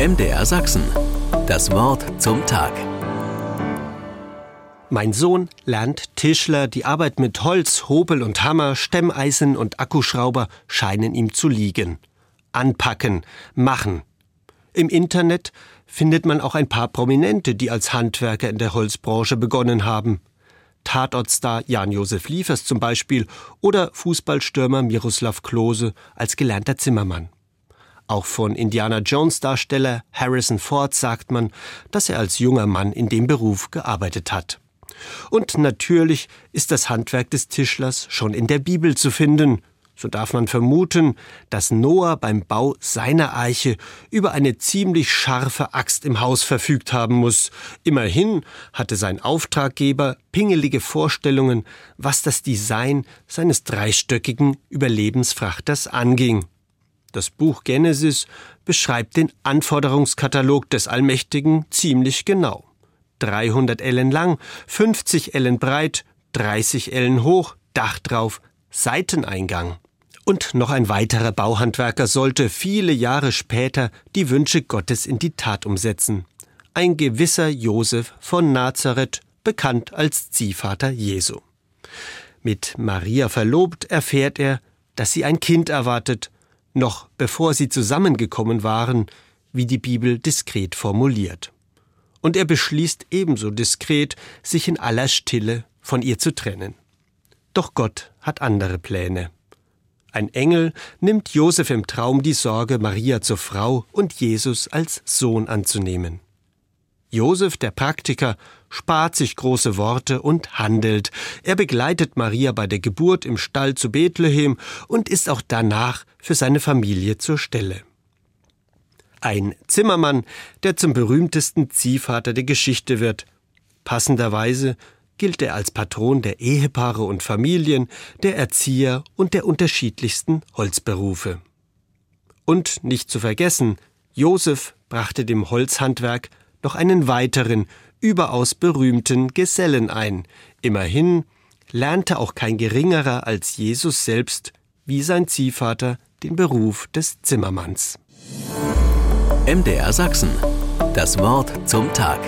MDR Sachsen. Das Wort zum Tag. Mein Sohn lernt Tischler, die Arbeit mit Holz, Hobel und Hammer, Stemmeisen und Akkuschrauber scheinen ihm zu liegen. Anpacken, machen. Im Internet findet man auch ein paar Prominente, die als Handwerker in der Holzbranche begonnen haben. Tatortstar Jan-Josef Liefers zum Beispiel oder Fußballstürmer Miroslav Klose als gelernter Zimmermann. Auch von Indiana Jones Darsteller Harrison Ford sagt man, dass er als junger Mann in dem Beruf gearbeitet hat. Und natürlich ist das Handwerk des Tischlers schon in der Bibel zu finden. So darf man vermuten, dass Noah beim Bau seiner Eiche über eine ziemlich scharfe Axt im Haus verfügt haben muss. Immerhin hatte sein Auftraggeber pingelige Vorstellungen, was das Design seines dreistöckigen Überlebensfrachters anging. Das Buch Genesis beschreibt den Anforderungskatalog des Allmächtigen ziemlich genau. 300 Ellen lang, 50 Ellen breit, 30 Ellen hoch, Dach drauf, Seiteneingang. Und noch ein weiterer Bauhandwerker sollte viele Jahre später die Wünsche Gottes in die Tat umsetzen. Ein gewisser Josef von Nazareth, bekannt als Ziehvater Jesu. Mit Maria verlobt erfährt er, dass sie ein Kind erwartet, noch bevor sie zusammengekommen waren, wie die Bibel diskret formuliert. Und er beschließt ebenso diskret, sich in aller Stille von ihr zu trennen. Doch Gott hat andere Pläne. Ein Engel nimmt Josef im Traum die Sorge, Maria zur Frau und Jesus als Sohn anzunehmen. Josef, der Praktiker, spart sich große Worte und handelt. Er begleitet Maria bei der Geburt im Stall zu Bethlehem und ist auch danach für seine Familie zur Stelle. Ein Zimmermann, der zum berühmtesten Ziehvater der Geschichte wird. Passenderweise gilt er als Patron der Ehepaare und Familien, der Erzieher und der unterschiedlichsten Holzberufe. Und nicht zu vergessen, Josef brachte dem Holzhandwerk noch einen weiteren, überaus berühmten Gesellen ein. Immerhin lernte auch kein geringerer als Jesus selbst, wie sein Ziehvater, den Beruf des Zimmermanns. MDR Sachsen. Das Wort zum Tag.